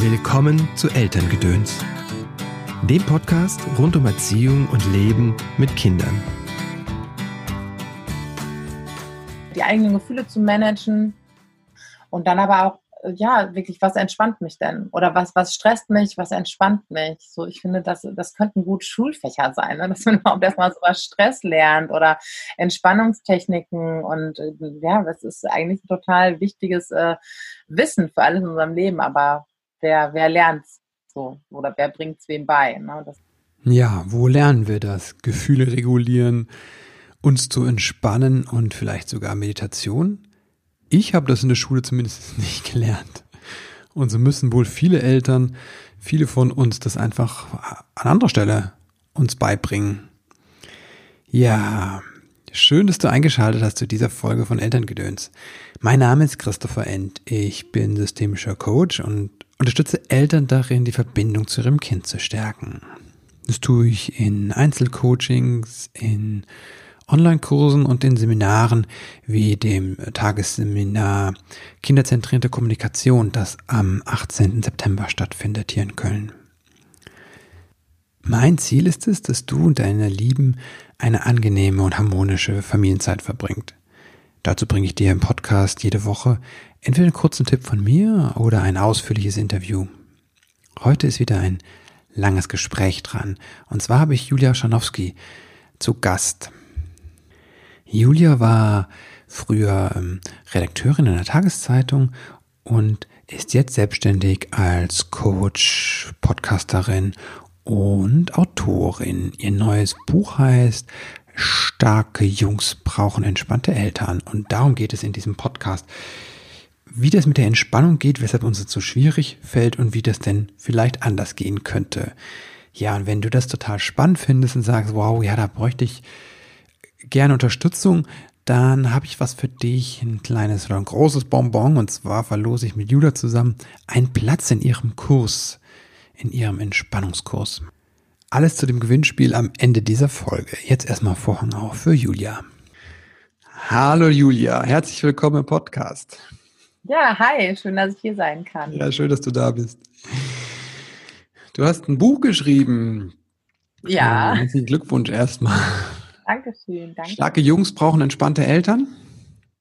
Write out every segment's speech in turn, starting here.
Willkommen zu Elterngedöns, dem Podcast rund um Erziehung und Leben mit Kindern. Die eigenen Gefühle zu managen und dann aber auch, ja, wirklich, was entspannt mich denn? Oder was, was stresst mich, was entspannt mich? So, ich finde, das, das könnten gut Schulfächer sein, ne? dass man überhaupt erstmal so was Stress lernt oder Entspannungstechniken und äh, ja, das ist eigentlich ein total wichtiges äh, Wissen für alles in unserem Leben, aber wer, wer lernt so oder wer bringt es wem bei. Ne? Das ja, wo lernen wir das? Gefühle regulieren, uns zu entspannen und vielleicht sogar Meditation? Ich habe das in der Schule zumindest nicht gelernt. Und so müssen wohl viele Eltern, viele von uns das einfach an anderer Stelle uns beibringen. Ja, schön, dass du eingeschaltet hast zu dieser Folge von Elterngedöns. Mein Name ist Christopher End. Ich bin systemischer Coach und unterstütze Eltern darin, die Verbindung zu ihrem Kind zu stärken. Das tue ich in Einzelcoachings, in Online-Kursen und in Seminaren wie dem Tagesseminar Kinderzentrierte Kommunikation, das am 18. September stattfindet hier in Köln. Mein Ziel ist es, dass du und deine Lieben eine angenehme und harmonische Familienzeit verbringt. Dazu bringe ich dir im Podcast jede Woche entweder einen kurzen Tipp von mir oder ein ausführliches Interview. Heute ist wieder ein langes Gespräch dran. Und zwar habe ich Julia Schanowski zu Gast. Julia war früher ähm, Redakteurin in der Tageszeitung und ist jetzt selbstständig als Coach, Podcasterin und Autorin. Ihr neues Buch heißt Starke Jungs brauchen entspannte Eltern. Und darum geht es in diesem Podcast. Wie das mit der Entspannung geht, weshalb uns das so schwierig fällt und wie das denn vielleicht anders gehen könnte. Ja, und wenn du das total spannend findest und sagst, wow, ja, da bräuchte ich gerne Unterstützung, dann habe ich was für dich, ein kleines oder ein großes Bonbon. Und zwar verlose ich mit Julia zusammen einen Platz in ihrem Kurs, in ihrem Entspannungskurs. Alles zu dem Gewinnspiel am Ende dieser Folge. Jetzt erstmal Vorhang auf für Julia. Hallo Julia, herzlich willkommen im Podcast. Ja, hi, schön, dass ich hier sein kann. Ja, schön, dass du da bist. Du hast ein Buch geschrieben. Ja. Herzlichen Glückwunsch erstmal. Dankeschön, danke. Starke Jungs brauchen entspannte Eltern.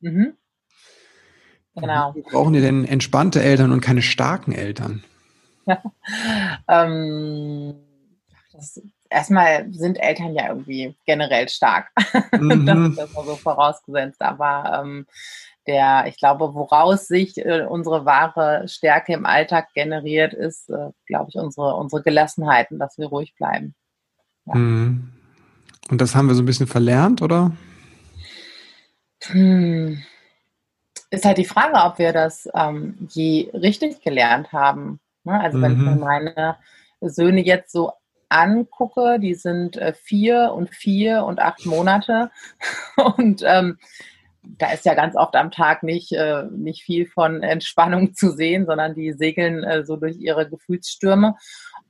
Mhm. Genau. Wir brauchen die denn entspannte Eltern und keine starken Eltern? ähm, das, erstmal sind Eltern ja irgendwie generell stark. Mhm. das ist erstmal so vorausgesetzt. Aber ähm, der, ich glaube, woraus sich äh, unsere wahre Stärke im Alltag generiert, ist, äh, glaube ich, unsere, unsere Gelassenheit und dass wir ruhig bleiben. Ja. Mhm. Und das haben wir so ein bisschen verlernt, oder? Hm. Ist halt die Frage, ob wir das ähm, je richtig gelernt haben. Ne? Also, wenn mhm. ich mir meine Söhne jetzt so angucke, die sind äh, vier und vier und acht Monate. Und ähm, da ist ja ganz oft am Tag nicht, äh, nicht viel von Entspannung zu sehen, sondern die segeln äh, so durch ihre Gefühlsstürme.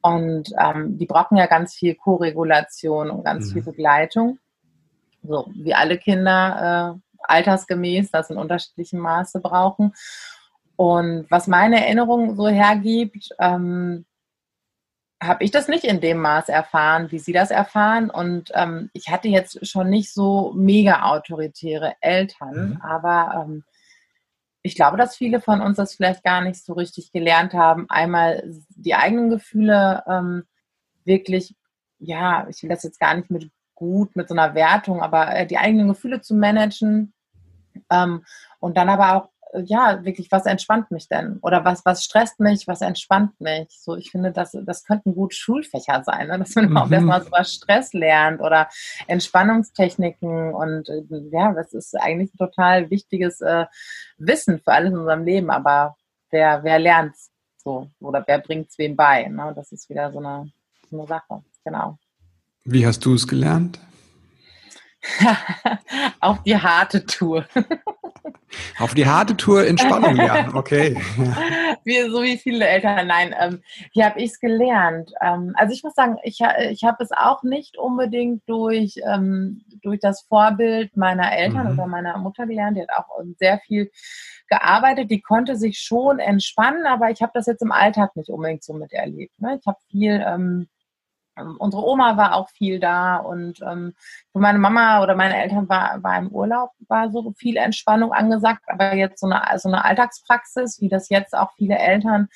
Und ähm, die brauchen ja ganz viel Koregulation und ganz mhm. viel Begleitung. So wie alle Kinder äh, altersgemäß das in unterschiedlichem Maße brauchen. Und was meine Erinnerung so hergibt, ähm, habe ich das nicht in dem Maß erfahren, wie Sie das erfahren. Und ähm, ich hatte jetzt schon nicht so mega autoritäre Eltern, mhm. aber ähm, ich glaube, dass viele von uns das vielleicht gar nicht so richtig gelernt haben, einmal die eigenen Gefühle ähm, wirklich, ja, ich will das jetzt gar nicht mit gut, mit so einer Wertung, aber äh, die eigenen Gefühle zu managen ähm, und dann aber auch ja, wirklich, was entspannt mich denn? Oder was, was stresst mich, was entspannt mich? So, ich finde, das, das könnten gut Schulfächer sein, ne? dass man mhm. erstmal so was Stress lernt oder Entspannungstechniken und äh, ja, das ist eigentlich ein total wichtiges äh, Wissen für alles in unserem Leben, aber wer, wer lernt es so oder wer bringt es wem bei? Ne? Das ist wieder so eine, so eine Sache, genau. Wie hast du es gelernt? Auf die harte Tour. Auf die harte Tour Entspannung lernen, okay. Wie, so wie viele Eltern, nein. Ähm, wie habe ich es gelernt? Ähm, also ich muss sagen, ich, ich habe es auch nicht unbedingt durch, ähm, durch das Vorbild meiner Eltern mhm. oder meiner Mutter gelernt. Die hat auch sehr viel gearbeitet, die konnte sich schon entspannen, aber ich habe das jetzt im Alltag nicht unbedingt so miterlebt. Ne? Ich habe viel, ähm, ähm, unsere Oma war auch viel da und ähm, für meine Mama oder meine Eltern war, war im Urlaub, war so viel Entspannung angesagt, aber jetzt so eine, so eine Alltagspraxis, wie das jetzt auch viele Eltern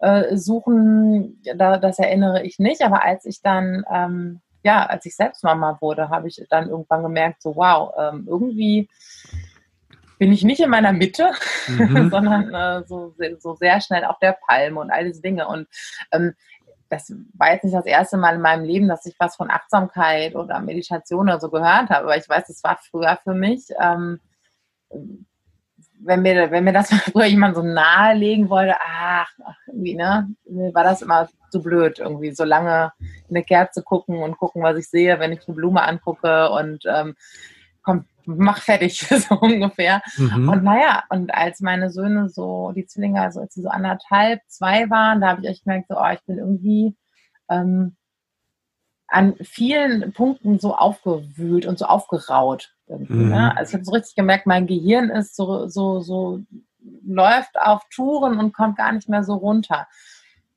äh, suchen, da, das erinnere ich nicht, aber als ich dann ähm, ja, als ich selbst Mama wurde, habe ich dann irgendwann gemerkt, so wow, ähm, irgendwie bin ich nicht in meiner Mitte, mhm. sondern äh, so, so sehr schnell auf der Palme und all diese Dinge. Und ähm, das war jetzt nicht das erste Mal in meinem Leben, dass ich was von Achtsamkeit oder Meditation oder so gehört habe, aber ich weiß, es war früher für mich. Ähm, wenn mir, wenn mir das früher jemand so nahelegen wollte, ach, irgendwie, ne, war das immer zu blöd, irgendwie so lange in eine Kerze gucken und gucken, was ich sehe, wenn ich eine Blume angucke und ähm, komm, mach fertig, so ungefähr. Mhm. Und naja, und als meine Söhne so, die Zwillinge, also als sie so anderthalb, zwei waren, da habe ich echt gemerkt, so, oh, ich bin irgendwie ähm, an vielen Punkten so aufgewühlt und so aufgeraut. Ne? Mhm. Ne? Also ich habe so richtig gemerkt, mein Gehirn ist so, so, so, läuft auf Touren und kommt gar nicht mehr so runter.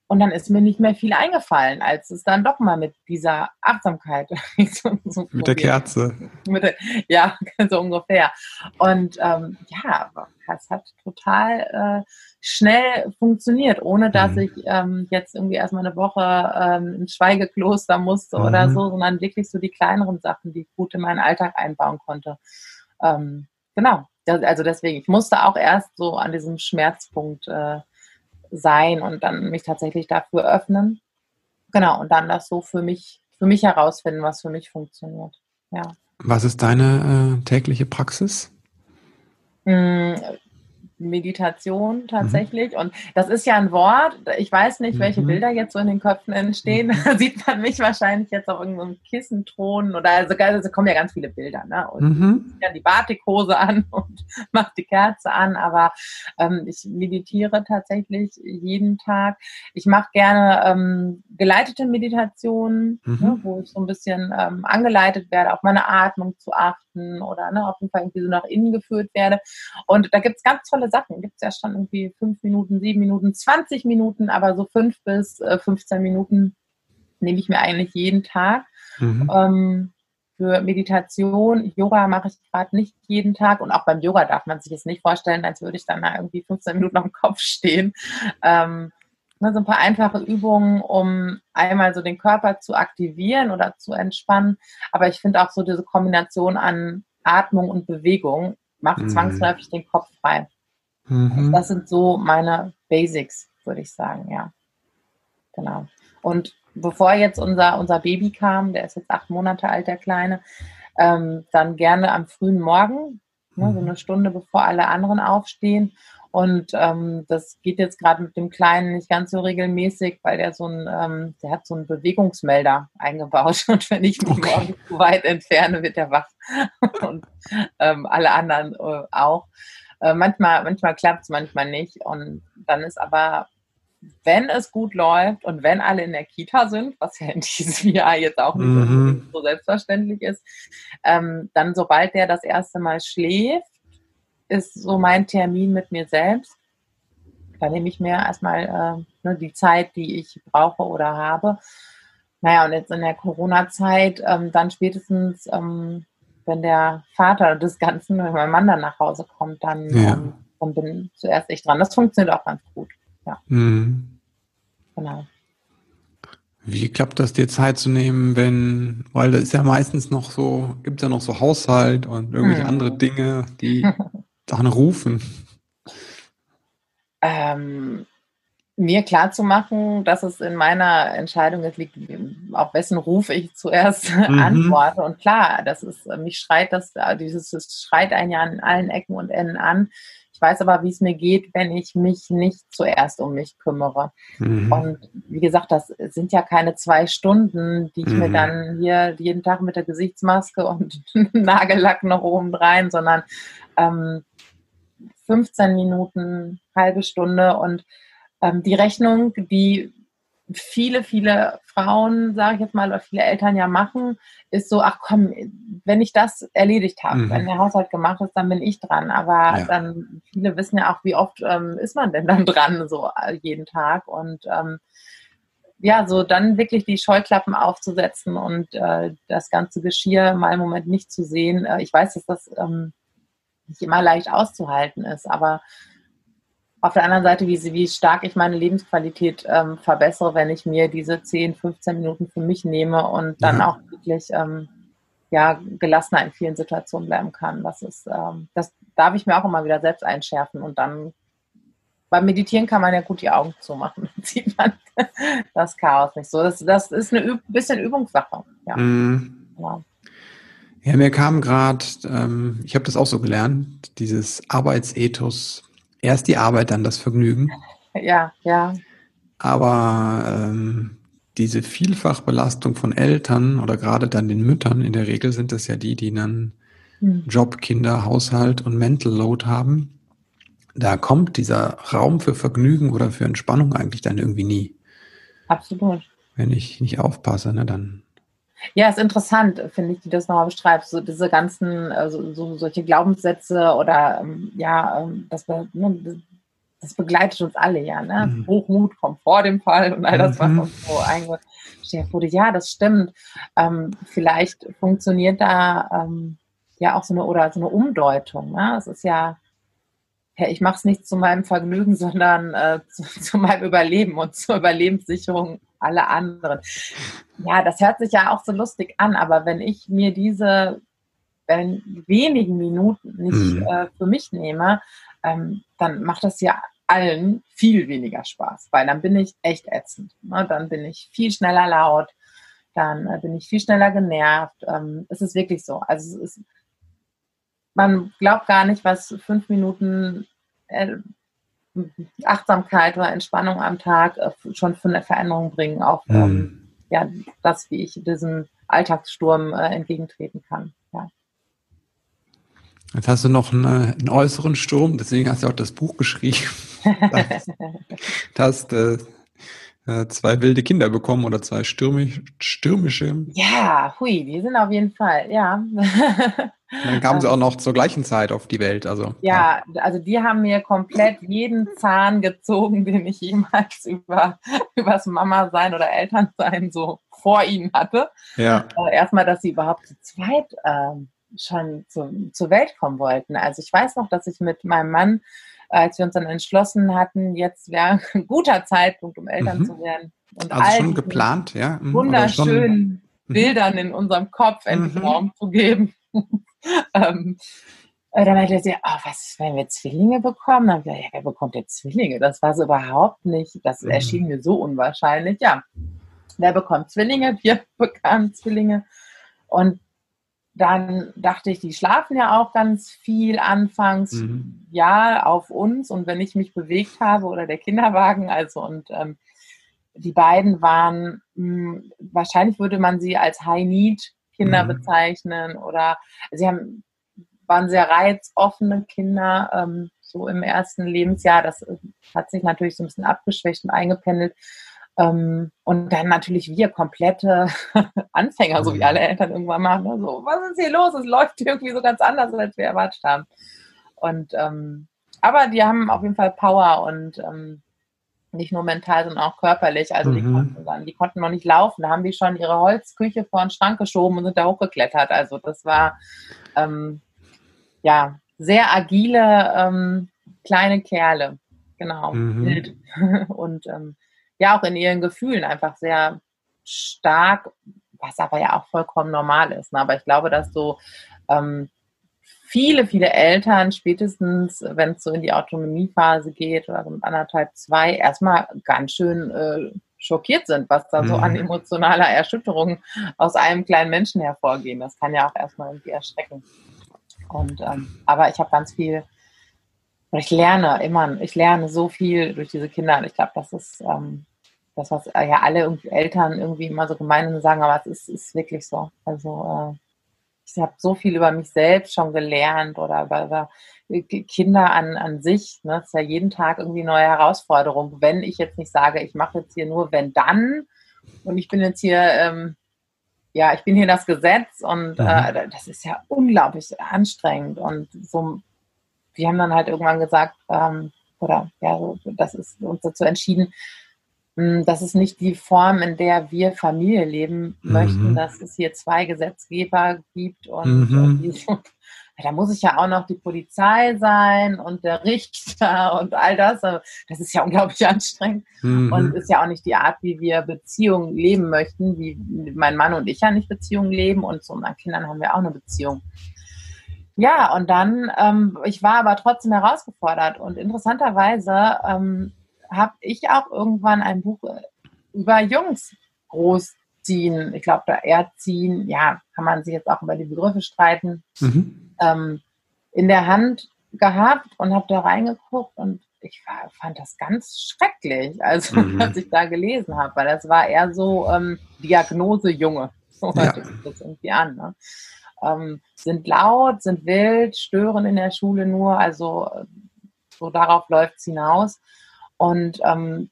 Und dann ist mir nicht mehr viel eingefallen, als es dann doch mal mit dieser Achtsamkeit. so, so mit der Kerze. Mit der, ja, so ungefähr. Und ähm, ja, es hat total äh, schnell funktioniert, ohne dass mhm. ich ähm, jetzt irgendwie erstmal eine Woche ähm, ins Schweigekloster musste mhm. oder so, sondern wirklich so die kleineren Sachen, die ich gut in meinen Alltag einbauen konnte. Ähm, genau. Also deswegen, ich musste auch erst so an diesem Schmerzpunkt äh, sein und dann mich tatsächlich dafür öffnen. Genau, und dann das so für mich, für mich herausfinden, was für mich funktioniert. Ja. Was ist deine äh, tägliche Praxis? Meditation mhm. tatsächlich. Mhm. Und das ist ja ein Wort. Ich weiß nicht, welche mhm. Bilder jetzt so in den Köpfen entstehen. Mhm. Da sieht man mich wahrscheinlich jetzt auf irgendeinem Kissenthron oder also, also kommen ja ganz viele Bilder. Ne? Und mhm. ja die Batikhose an und macht die Kerze an. Aber ähm, ich meditiere tatsächlich jeden Tag. Ich mache gerne ähm, geleitete Meditationen, ne, mhm. wo ich so ein bisschen ähm, angeleitet werde, auf meine Atmung zu achten oder ne, auf jeden Fall irgendwie so nach innen geführt werde. Und da gibt es ganz tolle tolle Sachen. Gibt es ja schon irgendwie fünf Minuten, sieben Minuten, 20 Minuten, aber so fünf bis äh, 15 Minuten nehme ich mir eigentlich jeden Tag. Mhm. Ähm, für Meditation, Yoga mache ich gerade nicht jeden Tag und auch beim Yoga darf man sich jetzt nicht vorstellen, als würde ich dann da irgendwie 15 Minuten auf dem Kopf stehen. Ähm, ne, so ein paar einfache Übungen, um einmal so den Körper zu aktivieren oder zu entspannen. Aber ich finde auch so diese Kombination an Atmung und Bewegung macht mhm. zwangsläufig den Kopf frei. Mhm. Das sind so meine Basics, würde ich sagen, ja. Genau. Und bevor jetzt unser, unser Baby kam, der ist jetzt acht Monate alt, der Kleine, ähm, dann gerne am frühen Morgen, ne, so mhm. eine Stunde bevor alle anderen aufstehen. Und ähm, das geht jetzt gerade mit dem Kleinen nicht ganz so regelmäßig, weil der so ein, ähm, der hat so einen Bewegungsmelder eingebaut. Und wenn ich mich okay. morgen zu weit entferne, wird er wach. Und ähm, alle anderen äh, auch. Äh, manchmal manchmal klappt es, manchmal nicht. Und dann ist aber, wenn es gut läuft und wenn alle in der Kita sind, was ja in diesem Jahr jetzt auch nicht mhm. so selbstverständlich ist, ähm, dann sobald der das erste Mal schläft, ist so mein Termin mit mir selbst. Da nehme ich mir erstmal äh, ne, die Zeit, die ich brauche oder habe. Naja, und jetzt in der Corona-Zeit, ähm, dann spätestens ähm, wenn der Vater des Ganzen, wenn mein Mann dann nach Hause kommt, dann, ja. ähm, dann bin zuerst ich dran. Das funktioniert auch ganz gut. Ja. Mhm. Genau. Wie klappt das dir Zeit zu nehmen, wenn, weil das ist ja meistens noch so, gibt es ja noch so Haushalt und irgendwelche hm. andere Dinge, die dann rufen? Ähm, mir klar zu machen, dass es in meiner Entscheidung jetzt liegt, auf wessen Ruf ich zuerst mhm. antworte. Und klar, das ist, mich schreit das, dieses, das schreit einen ja an allen Ecken und Enden an. Ich weiß aber, wie es mir geht, wenn ich mich nicht zuerst um mich kümmere. Mhm. Und wie gesagt, das sind ja keine zwei Stunden, die ich mhm. mir dann hier jeden Tag mit der Gesichtsmaske und Nagellack noch oben rein, sondern ähm, 15 Minuten, halbe Stunde und die Rechnung, die viele, viele Frauen, sage ich jetzt mal, oder viele Eltern ja machen, ist so, ach komm, wenn ich das erledigt habe, mhm. wenn der Haushalt gemacht ist, dann bin ich dran. Aber ja. dann, viele wissen ja auch, wie oft ähm, ist man denn dann dran, so äh, jeden Tag. Und ähm, ja, so dann wirklich die Scheuklappen aufzusetzen und äh, das ganze Geschirr mal im Moment nicht zu sehen. Äh, ich weiß, dass das ähm, nicht immer leicht auszuhalten ist, aber auf der anderen Seite, wie, wie stark ich meine Lebensqualität ähm, verbessere, wenn ich mir diese 10, 15 Minuten für mich nehme und dann ja. auch wirklich ähm, ja, gelassener in vielen Situationen bleiben kann. Das ist, ähm, das darf ich mir auch immer wieder selbst einschärfen und dann beim Meditieren kann man ja gut die Augen zumachen, dann sieht man das Chaos nicht so. Das, das ist eine Üb bisschen Übungssache. Ja. Mm. ja. ja mir kam gerade, ähm, ich habe das auch so gelernt, dieses Arbeitsethos Erst die Arbeit, dann das Vergnügen. Ja, ja. Aber ähm, diese Vielfachbelastung von Eltern oder gerade dann den Müttern, in der Regel sind es ja die, die dann hm. Job, Kinder, Haushalt und Mental Load haben. Da kommt dieser Raum für Vergnügen oder für Entspannung eigentlich dann irgendwie nie. Absolut. Wenn ich nicht aufpasse, ne, dann ja, ist interessant, finde ich, wie du das nochmal beschreibst. So diese ganzen, also so, solche Glaubenssätze oder ähm, ja, ähm, das, ne, das begleitet uns alle ja. Ne? Mhm. Hochmut kommt vor dem Fall und all das, was mhm. uns so eingestellt wurde. Ja, das stimmt. Ähm, vielleicht funktioniert da ähm, ja auch so eine oder so eine Umdeutung. Ne? Es ist ja ja, ich mache es nicht zu meinem Vergnügen, sondern äh, zu, zu, meinem Überleben und zur Überlebenssicherung aller anderen. Ja, das hört sich ja auch so lustig an, aber wenn ich mir diese wenn wenigen Minuten nicht mhm. äh, für mich nehme, ähm, dann macht das ja allen viel weniger Spaß, weil dann bin ich echt ätzend. Ne? Dann bin ich viel schneller laut, dann äh, bin ich viel schneller genervt. Ähm, es ist wirklich so. Also ist, man glaubt gar nicht, was fünf Minuten äh, Achtsamkeit oder Entspannung am Tag äh, schon für eine Veränderung bringen, auch mhm. ähm, ja, das, wie ich diesem Alltagssturm äh, entgegentreten kann. Ja. Jetzt hast du noch eine, einen äußeren Sturm, deswegen hast du auch das Buch geschrieben. das, hast äh, zwei wilde Kinder bekommen oder zwei stürmisch, stürmische. Ja, hui, die sind auf jeden Fall, ja. Dann kamen sie auch noch zur gleichen Zeit auf die Welt. Also, ja, ja, also die haben mir komplett jeden Zahn gezogen, den ich jemals über übers Mama sein oder Elternsein so vor ihnen hatte. Ja. Äh, erstmal, dass sie überhaupt zu zweit äh, schon zu, zur Welt kommen wollten. Also ich weiß noch, dass ich mit meinem Mann, als wir uns dann entschlossen hatten, jetzt wäre ein guter Zeitpunkt, um Eltern mhm. zu werden. Und also schon geplant, ja. Mhm. Wunderschönen mhm. Bildern in unserem Kopf endlich mhm. Raum zu geben. ähm, dann meinte sie, oh, was, wenn wir Zwillinge bekommen? Dann habe ich gesagt, ja, wer bekommt jetzt Zwillinge? Das war so überhaupt nicht, das mhm. erschien mir so unwahrscheinlich. Ja, wer bekommt Zwillinge? Wir bekamen Zwillinge. Und dann dachte ich, die schlafen ja auch ganz viel anfangs, mhm. ja, auf uns. Und wenn ich mich bewegt habe oder der Kinderwagen, also und ähm, die beiden waren, mh, hm, wahrscheinlich würde man sie als High-Need Kinder mhm. bezeichnen oder sie haben, waren sehr reizoffene Kinder, ähm, so im ersten Lebensjahr. Das äh, hat sich natürlich so ein bisschen abgeschwächt und eingependelt. Ähm, und dann natürlich wir komplette Anfänger, so wie mhm. alle Eltern irgendwann machen. Ne? So, was ist hier los? Es läuft irgendwie so ganz anders, als wir erwartet haben. Und ähm, aber die haben auf jeden Fall Power und ähm, nicht nur mental, sondern auch körperlich. Also mhm. die, konnten dann, die konnten noch nicht laufen. Da haben die schon ihre Holzküche vor den Schrank geschoben und sind da hochgeklettert. Also das war ähm, ja sehr agile ähm, kleine Kerle. Genau. Mhm. Und ähm, ja, auch in ihren Gefühlen einfach sehr stark, was aber ja auch vollkommen normal ist. Ne? Aber ich glaube, dass so ähm, viele, viele Eltern spätestens, wenn es so in die Autonomiephase geht oder so mit anderthalb, zwei, erstmal ganz schön äh, schockiert sind, was da so an mhm. emotionaler Erschütterung aus einem kleinen Menschen hervorgehen. Das kann ja auch erstmal irgendwie erschrecken. Und ähm, aber ich habe ganz viel, ich lerne immer, ich lerne so viel durch diese Kinder. Und ich glaube, das ist ähm, das, was ja alle Eltern irgendwie immer so gemein sagen, aber es ist, ist wirklich so. Also äh, ich habe so viel über mich selbst schon gelernt oder über, über Kinder an, an sich. Ne? Das ist ja jeden Tag irgendwie eine neue Herausforderung. Wenn ich jetzt nicht sage, ich mache jetzt hier nur wenn dann und ich bin jetzt hier, ähm, ja, ich bin hier das Gesetz und mhm. äh, das ist ja unglaublich anstrengend. Und so, wir haben dann halt irgendwann gesagt, ähm, oder ja, das ist uns dazu entschieden, hm, das ist nicht die Form, in der wir Familie leben mhm. möchten, dass es hier zwei Gesetzgeber gibt und, mhm. und die, da muss ich ja auch noch die Polizei sein und der Richter und all das. Das ist ja unglaublich anstrengend mhm. und ist ja auch nicht die Art, wie wir Beziehungen leben möchten, wie mein Mann und ich ja nicht Beziehungen leben und zu unseren Kindern haben wir auch eine Beziehung. Ja, und dann, ähm, ich war aber trotzdem herausgefordert und interessanterweise ähm, habe ich auch irgendwann ein Buch über Jungs großziehen, ich glaube, da erziehen, ja, kann man sich jetzt auch über die Begriffe streiten, mhm. ähm, in der Hand gehabt und habe da reingeguckt und ich war, fand das ganz schrecklich, also mhm. was ich da gelesen habe, weil das war eher so ähm, Diagnose Junge. So ja. hört sich das irgendwie an. Ne? Ähm, sind laut, sind wild, stören in der Schule nur, also so darauf läuft es hinaus. Und ähm,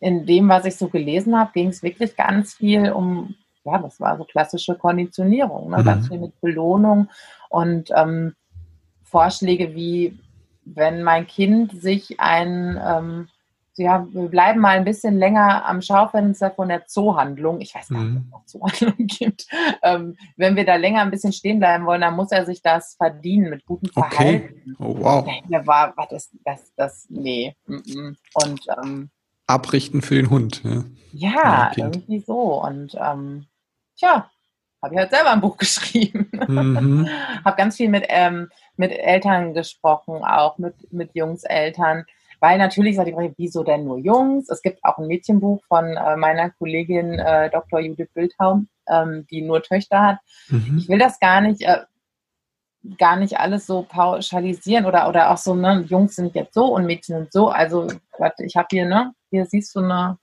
in dem, was ich so gelesen habe, ging es wirklich ganz viel um, ja, das war so klassische Konditionierung, ne? Mhm. ganz viel mit Belohnung und ähm, Vorschläge wie, wenn mein Kind sich ein ähm, ja, wir bleiben mal ein bisschen länger am Schaufenster von der Zoohandlung. Ich weiß gar nicht, ob es noch Zoohandlung gibt. Ähm, wenn wir da länger ein bisschen stehen bleiben wollen, dann muss er sich das verdienen mit gutem Verhalten. Okay. Oh, wow. Der war, war das, das, das, nee. Und, ähm, Abrichten für den Hund. Ja, ja irgendwie so. Und, ähm, tja, habe ich halt selber ein Buch geschrieben. Mhm. habe ganz viel mit, ähm, mit Eltern gesprochen, auch mit, mit Jungseltern. Weil natürlich ist die Frage, wieso denn nur Jungs? Es gibt auch ein Mädchenbuch von äh, meiner Kollegin äh, Dr. Judith Bildhaum, ähm, die nur Töchter hat. Mhm. Ich will das gar nicht, äh, gar nicht alles so pauschalisieren oder, oder auch so, ne, Jungs sind jetzt so und Mädchen sind so. Also, warte, ich habe hier, ne, hier siehst du eine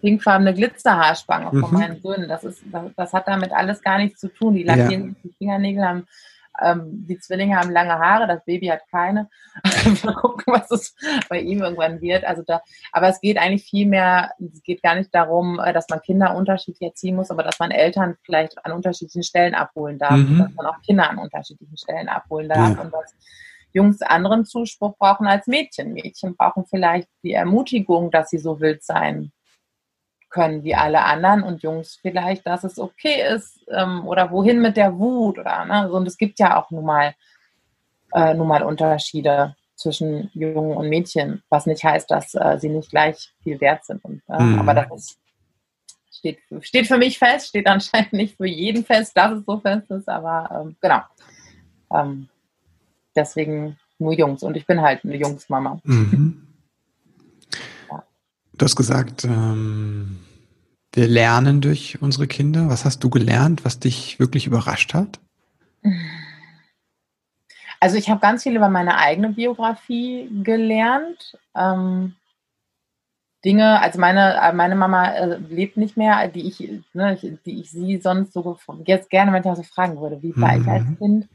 pinkfarbene Glitzerhaarspange mhm. von meinen Söhnen. Das, ist, das, das, hat damit alles gar nichts zu tun. Die lackieren ja. die Fingernägel, haben ähm, die Zwillinge haben lange Haare, das Baby hat keine. Mal gucken, was es bei ihm irgendwann wird. Also da, aber es geht eigentlich viel mehr, es geht gar nicht darum, äh, dass man Kinder unterschiedlich erziehen muss, aber dass man Eltern vielleicht an unterschiedlichen Stellen abholen darf, mhm. dass man auch Kinder an unterschiedlichen Stellen abholen darf ja. und dass Jungs anderen Zuspruch brauchen als Mädchen. Mädchen brauchen vielleicht die Ermutigung, dass sie so wild sein können wie alle anderen und Jungs vielleicht, dass es okay ist ähm, oder wohin mit der Wut oder ne? und es gibt ja auch nun mal, äh, nun mal Unterschiede zwischen Jungen und Mädchen, was nicht heißt, dass äh, sie nicht gleich viel wert sind. Und, äh, mhm. Aber das ist, steht, steht für mich fest, steht anscheinend nicht für jeden fest, dass es so fest ist, aber ähm, genau. Ähm, deswegen nur Jungs und ich bin halt eine Jungsmama. Mhm. Du hast gesagt, ähm, wir lernen durch unsere Kinder. Was hast du gelernt, was dich wirklich überrascht hat? Also ich habe ganz viel über meine eigene Biografie gelernt. Ähm, Dinge, also meine, meine Mama äh, lebt nicht mehr, die ich, ne, die ich sie sonst so jetzt gerne manchmal so fragen würde, wie war mhm. ich als mhm. Kind?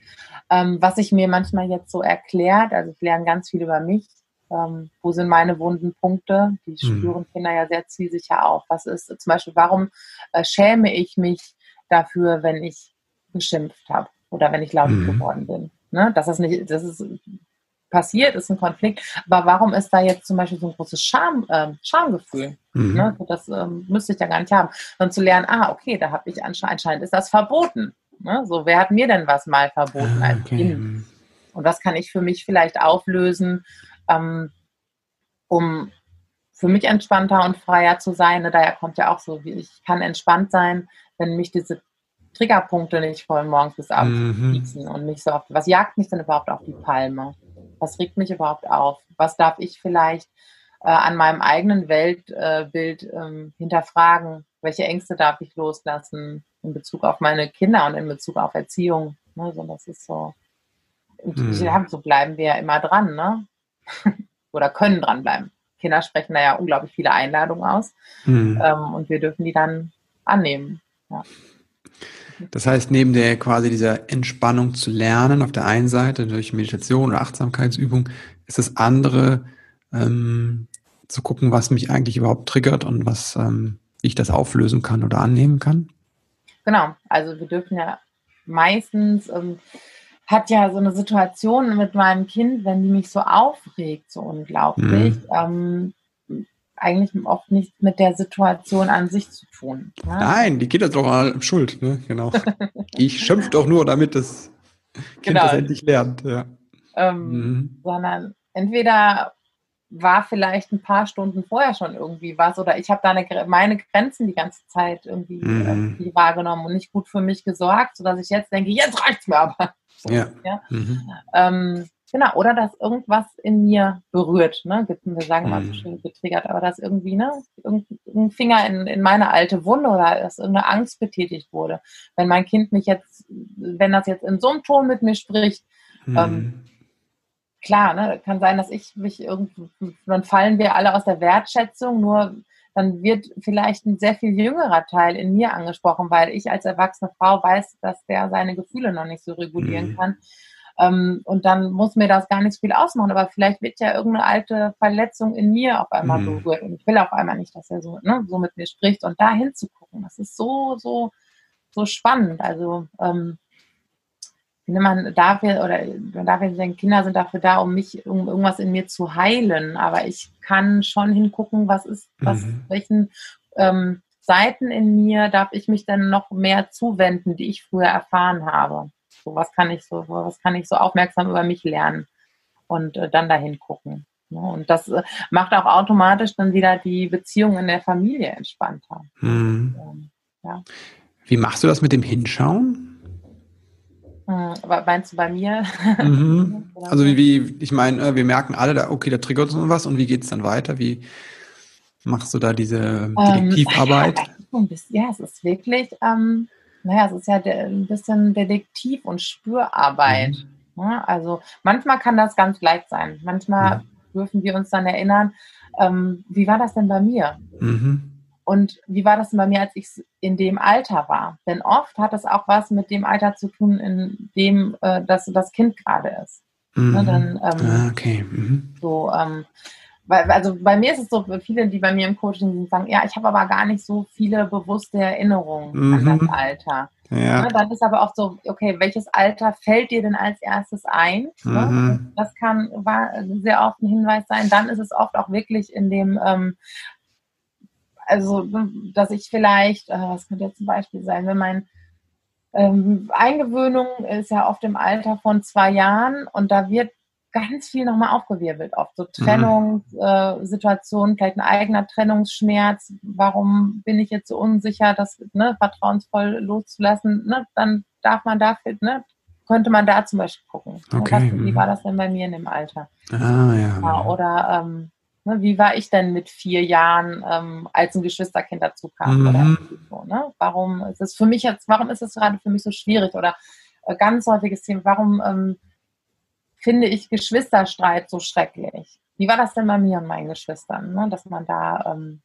Ähm, was sich mir manchmal jetzt so erklärt, also ich lerne ganz viel über mich ähm, wo sind meine wunden Punkte? Die mhm. spüren Kinder ja sehr zielsicher auf. Was ist zum Beispiel, warum äh, schäme ich mich dafür, wenn ich geschimpft habe oder wenn ich laut mhm. geworden bin? Ne? Das ist nicht, das ist passiert, ist ein Konflikt. Aber warum ist da jetzt zum Beispiel so ein großes Scham, äh, Schamgefühl? Mhm. Ne? Das ähm, müsste ich ja gar nicht haben. Und zu lernen, ah, okay, da habe ich anscheinend, anscheinend ist das verboten. Ne? So, wer hat mir denn was mal verboten ah, als okay. Kind? Und was kann ich für mich vielleicht auflösen, ähm, um für mich entspannter und freier zu sein. Ne, daher kommt ja auch so, wie ich kann entspannt sein, wenn mich diese Triggerpunkte nicht von morgens bis abends mhm. und nicht so oft. Was jagt mich denn überhaupt auf die Palme? Was regt mich überhaupt auf? Was darf ich vielleicht äh, an meinem eigenen Weltbild äh, ähm, hinterfragen? Welche Ängste darf ich loslassen in Bezug auf meine Kinder und in Bezug auf Erziehung? Ne, so, das ist so. Mhm. So bleiben wir ja immer dran, ne? Oder können dranbleiben. Kinder sprechen da ja unglaublich viele Einladungen aus mhm. ähm, und wir dürfen die dann annehmen. Ja. Das heißt, neben der quasi dieser Entspannung zu lernen, auf der einen Seite durch Meditation oder Achtsamkeitsübung, ist das andere ähm, zu gucken, was mich eigentlich überhaupt triggert und was ähm, ich das auflösen kann oder annehmen kann. Genau, also wir dürfen ja meistens ähm, hat ja so eine Situation mit meinem Kind, wenn die mich so aufregt, so unglaublich, mhm. ähm, eigentlich oft nichts mit der Situation an sich zu tun. Ne? Nein, die Kinder sind doch schuld, ne? Genau. ich schimpfe doch nur, damit das Kind genau. das endlich lernt. Ja. Ähm, mhm. Sondern entweder war vielleicht ein paar Stunden vorher schon irgendwie was oder ich habe da eine, meine Grenzen die ganze Zeit irgendwie, mhm. irgendwie, wahrgenommen und nicht gut für mich gesorgt, sodass ich jetzt denke, jetzt reicht's mir aber. Ja. ja? Mhm. Ähm, genau, oder dass irgendwas in mir berührt, ne? Wir sagen mal so schön getriggert, aber dass irgendwie, ne, irgendein Finger in, in meine alte Wunde oder dass irgendeine Angst betätigt wurde. Wenn mein Kind mich jetzt, wenn das jetzt in so einem Ton mit mir spricht, ähm, mhm. ähm, klar, ne, kann sein, dass ich mich irgendwie, dann fallen wir alle aus der Wertschätzung, nur dann wird vielleicht ein sehr viel jüngerer Teil in mir angesprochen, weil ich als erwachsene Frau weiß, dass der seine Gefühle noch nicht so regulieren mhm. kann. Ähm, und dann muss mir das gar nicht so viel ausmachen, aber vielleicht wird ja irgendeine alte Verletzung in mir auf einmal mhm. berührt und ich will auf einmal nicht, dass er so, ne, so mit mir spricht und da hinzugucken, das ist so, so, so spannend. Also ähm, man darf ja, oder man darf ja sagen, Kinder sind dafür da, um mich, um irgendwas in mir zu heilen. Aber ich kann schon hingucken, was ist, was, mhm. welchen ähm, Seiten in mir darf ich mich dann noch mehr zuwenden, die ich früher erfahren habe. So was kann ich so, was kann ich so aufmerksam über mich lernen und äh, dann dahin gucken. Ja, ne? und das äh, macht auch automatisch dann wieder die Beziehung in der Familie entspannter. Mhm. Ähm, ja. Wie machst du das mit dem Hinschauen? Hm, aber meinst du bei mir? Mhm. Also wie, wie, ich meine, äh, wir merken alle, da, okay, da triggert uns was und wie geht es dann weiter? Wie machst du da diese Detektivarbeit? Ähm, ja, es ist wirklich, ähm, naja, es ist ja ein bisschen Detektiv- und Spürarbeit. Mhm. Ja, also manchmal kann das ganz leicht sein. Manchmal mhm. dürfen wir uns dann erinnern, ähm, wie war das denn bei mir? Mhm. Und wie war das denn bei mir, als ich in dem Alter war? Denn oft hat es auch was mit dem Alter zu tun, in dem äh, das, das Kind gerade ist. Ne, mhm. Ne, dann, ähm, ah, okay. Mhm. So, ähm, weil, also bei mir ist es so, viele, die bei mir im Coaching sind, sagen, ja, ich habe aber gar nicht so viele bewusste Erinnerungen mhm. an das Alter. Ja. Ne, dann ist aber auch so, okay, welches Alter fällt dir denn als erstes ein? Ne? Mhm. Das kann war sehr oft ein Hinweis sein. Dann ist es oft auch wirklich in dem ähm, also, dass ich vielleicht, äh, was könnte jetzt zum Beispiel sein, wenn mein ähm, Eingewöhnung ist ja oft im Alter von zwei Jahren und da wird ganz viel nochmal aufgewirbelt, oft so Trennungssituationen, mhm. äh, vielleicht ein eigener Trennungsschmerz, warum bin ich jetzt so unsicher, das ne, vertrauensvoll loszulassen, ne, dann darf man dafür, ne, könnte man da zum Beispiel gucken. Okay. Was, wie mhm. war das denn bei mir in dem Alter? Ah, ja. ja oder ähm, Ne, wie war ich denn mit vier Jahren, ähm, als ein Geschwisterkind dazu kam? Mhm. Oder so, ne? Warum ist es für mich jetzt, warum ist es gerade für mich so schwierig? Oder äh, ganz häufiges Thema, warum ähm, finde ich Geschwisterstreit so schrecklich? Wie war das denn bei mir und meinen Geschwistern, ne? dass man da ähm,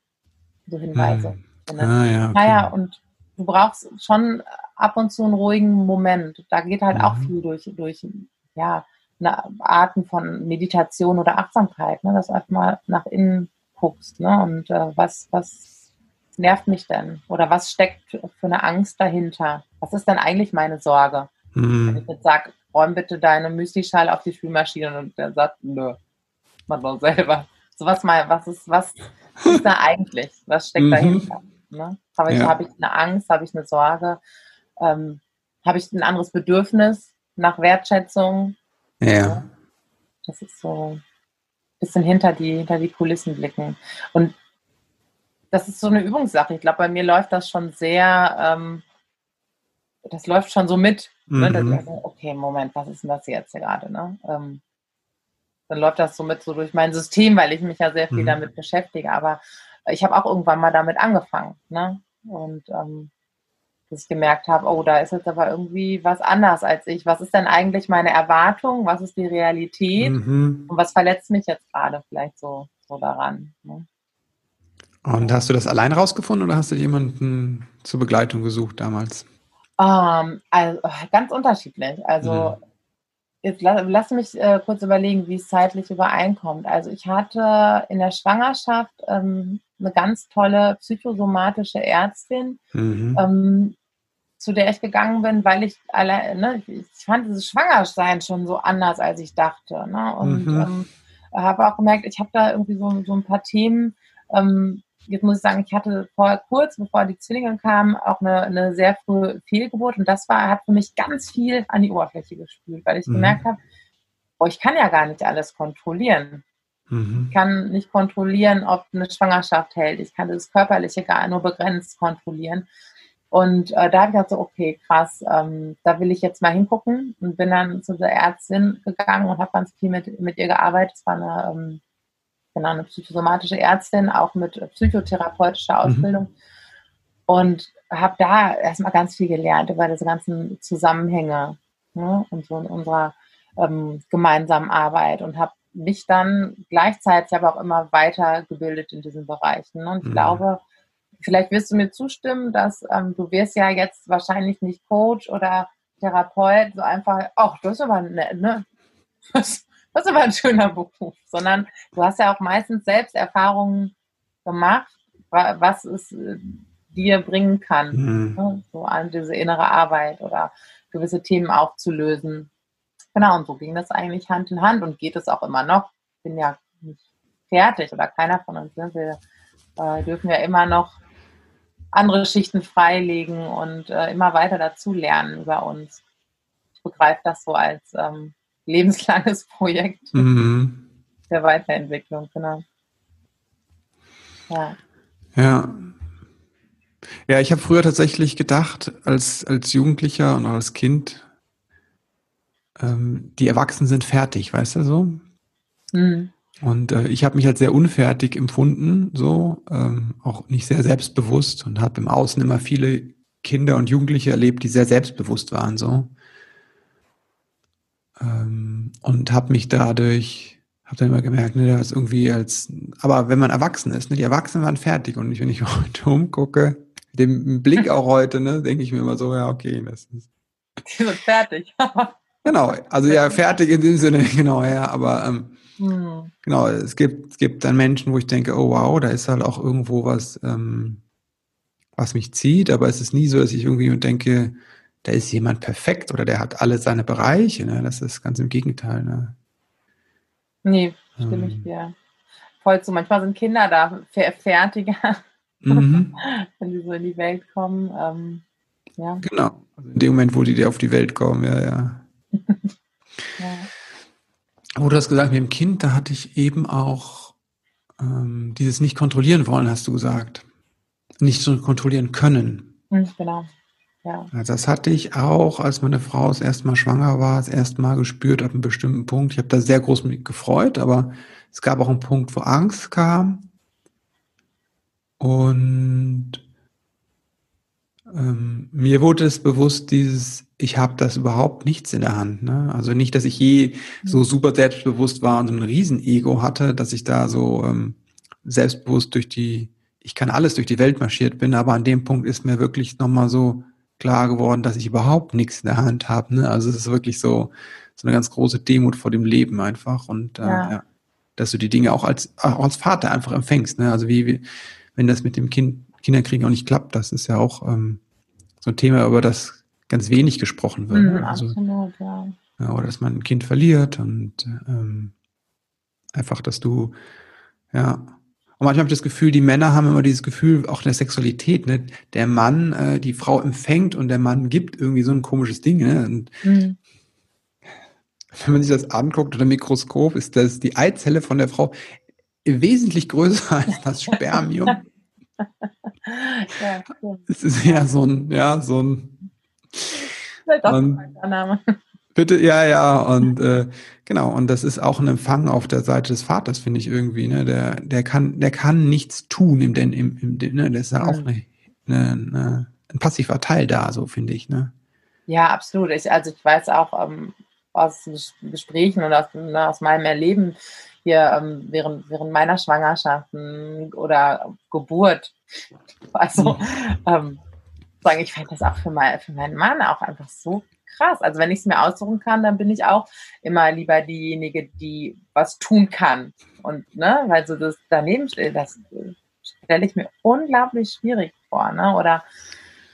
so Hinweise mhm. findet? Ah, ja, okay. Naja, und du brauchst schon ab und zu einen ruhigen Moment. Da geht halt mhm. auch viel durch, durch ja, Arten von Meditation oder Achtsamkeit, ne? dass du einfach mal nach innen guckst ne? und äh, was, was nervt mich denn oder was steckt für eine Angst dahinter? Was ist denn eigentlich meine Sorge? Mhm. Wenn ich jetzt sage, räum bitte deine Müslischale auf die Spülmaschine und der sagt, nö, mach doch selber. So was mal, was ist, was ist da eigentlich? Was steckt mhm. dahinter? Ne? Habe ich, ja. hab ich eine Angst, habe ich eine Sorge? Ähm, habe ich ein anderes Bedürfnis nach Wertschätzung? Ja. Das ist so ein bisschen hinter die, hinter die Kulissen blicken. Und das ist so eine Übungssache. Ich glaube, bei mir läuft das schon sehr, ähm, das läuft schon so mit. Ne? Mhm. okay, Moment, was ist denn das jetzt hier gerade? Ne? Ähm, dann läuft das so mit so durch mein System, weil ich mich ja sehr viel mhm. damit beschäftige. Aber ich habe auch irgendwann mal damit angefangen. Ne? Und ähm, dass ich gemerkt habe, oh, da ist jetzt aber irgendwie was anders als ich. Was ist denn eigentlich meine Erwartung? Was ist die Realität? Mhm. Und was verletzt mich jetzt gerade vielleicht so, so daran? Ne? Und hast du das allein rausgefunden oder hast du jemanden zur Begleitung gesucht damals? Ähm, also, ganz unterschiedlich. Also mhm. jetzt lass, lass mich äh, kurz überlegen, wie es zeitlich übereinkommt. Also ich hatte in der Schwangerschaft ähm, eine ganz tolle psychosomatische Ärztin, mhm. ähm, zu der ich gegangen bin, weil ich alle, ne, ich fand dieses Schwangersein schon so anders, als ich dachte. Ne? Und mhm. ähm, habe auch gemerkt, ich habe da irgendwie so, so ein paar Themen, ähm, jetzt muss ich sagen, ich hatte vorher kurz, bevor die Zwillinge kamen, auch eine, eine sehr frühe Fehlgeburt und das war, hat für mich ganz viel an die Oberfläche gespült, weil ich mhm. gemerkt habe, oh, ich kann ja gar nicht alles kontrollieren. Mhm. Ich kann nicht kontrollieren, ob eine Schwangerschaft hält. Ich kann das Körperliche gar nur begrenzt kontrollieren. Und äh, da habe ich gedacht, so, okay, krass, ähm, da will ich jetzt mal hingucken und bin dann zu der Ärztin gegangen und habe ganz viel mit, mit ihr gearbeitet. Es war eine ähm, genau, eine psychosomatische Ärztin, auch mit psychotherapeutischer mhm. Ausbildung. Mhm. Und habe da erstmal ganz viel gelernt über diese ganzen Zusammenhänge ne, und so in unserer ähm, gemeinsamen Arbeit und habe mich dann gleichzeitig aber auch immer weitergebildet in diesen Bereichen. Ne? Und ich mhm. glaube, vielleicht wirst du mir zustimmen, dass ähm, du wirst ja jetzt wahrscheinlich nicht Coach oder Therapeut, so einfach, ach, das ist aber nett, ne? das ist aber ein schöner Beruf, sondern du hast ja auch meistens selbst Erfahrungen gemacht, was es äh, dir bringen kann, mhm. ne? so an diese innere Arbeit oder gewisse Themen aufzulösen. Genau, und so ging das eigentlich Hand in Hand und geht es auch immer noch. Ich bin ja nicht fertig oder keiner von uns sind. Wir äh, dürfen ja immer noch andere Schichten freilegen und äh, immer weiter dazu lernen über uns. Ich begreife das so als ähm, lebenslanges Projekt mhm. der Weiterentwicklung, genau. Ja. Ja. Ja, ich habe früher tatsächlich gedacht, als, als Jugendlicher und als Kind, ähm, die Erwachsenen sind fertig, weißt du so? Mhm. Und äh, ich habe mich halt sehr unfertig empfunden, so, ähm, auch nicht sehr selbstbewusst und habe im Außen immer viele Kinder und Jugendliche erlebt, die sehr selbstbewusst waren, so. Ähm, und habe mich dadurch, habe dann immer gemerkt, ne, das irgendwie als, aber wenn man erwachsen ist, ne, die Erwachsenen waren fertig und ich, wenn ich heute umgucke, dem Blick auch heute, ne, denke ich mir immer so, ja, okay, das ist. Die sind fertig. genau, also ja, fertig in dem Sinne, genau, ja, aber ähm, hm. genau, es gibt, es gibt dann Menschen, wo ich denke, oh wow, da ist halt auch irgendwo was, ähm, was mich zieht, aber es ist nie so, dass ich irgendwie denke, da ist jemand perfekt oder der hat alle seine Bereiche. Ne? Das ist ganz im Gegenteil. Ne? Nee, stimme ähm. ich dir voll zu. Manchmal sind Kinder da fertiger, mhm. wenn sie so in die Welt kommen. Ähm, ja. Genau. Also in dem Moment, wo die auf die Welt kommen, ja, ja. ja. Wo du hast gesagt, mit dem Kind, da hatte ich eben auch ähm, dieses nicht kontrollieren wollen, hast du gesagt. Nicht so kontrollieren können. Mhm, genau. Ja. Also das hatte ich auch, als meine Frau das erste Mal schwanger war, das erste Mal gespürt ab einem bestimmten Punkt. Ich habe da sehr groß mit gefreut, aber es gab auch einen Punkt, wo Angst kam. Und ähm, mir wurde es bewusst, dieses, ich habe das überhaupt nichts in der Hand. Ne? Also nicht, dass ich je so mhm. super selbstbewusst war und so ein Riesenego hatte, dass ich da so ähm, selbstbewusst durch die, ich kann alles durch die Welt marschiert bin, aber an dem Punkt ist mir wirklich nochmal so klar geworden, dass ich überhaupt nichts in der Hand habe. Ne? Also es ist wirklich so, so eine ganz große Demut vor dem Leben einfach und äh, ja. ja. dass du die Dinge auch als auch als Vater einfach empfängst. Ne? Also wie, wie wenn das mit dem Kind Kinderkriegen auch nicht klappt, das ist ja auch ähm, so ein Thema, über das ganz wenig gesprochen wird. Mhm, also, absolut, ja. ja. Oder dass man ein Kind verliert und ähm, einfach, dass du ja und manchmal habe ich das Gefühl, die Männer haben immer dieses Gefühl, auch der Sexualität, ne? Der Mann, äh, die Frau empfängt und der Mann gibt irgendwie so ein komisches Ding, ne? Und mhm. wenn man sich das anguckt unter Mikroskop, ist das die Eizelle von der Frau wesentlich größer als das Spermium. ja, Es ist ja so ein, ja, so ein. Das ist ein Name. Bitte, ja, ja, und äh, genau, und das ist auch ein Empfang auf der Seite des Vaters, finde ich irgendwie, ne? Der, der kann, der kann nichts tun im, im, im, im ne? Das ist ja auch eine, eine, eine, ein passiver Teil da, so finde ich, ne? Ja, absolut. Ich, also ich weiß auch ähm, aus Gesprächen und aus, ne, aus meinem Erleben hier ähm, während, während meiner Schwangerschaften oder Geburt. Also mhm. ähm, sagen, ich fand das auch für, mein, für meinen Mann auch einfach so krass. Also wenn ich es mir aussuchen kann, dann bin ich auch immer lieber diejenige, die was tun kann. Und, ne, weil so das daneben steht, das stelle ich mir unglaublich schwierig vor, ne? Oder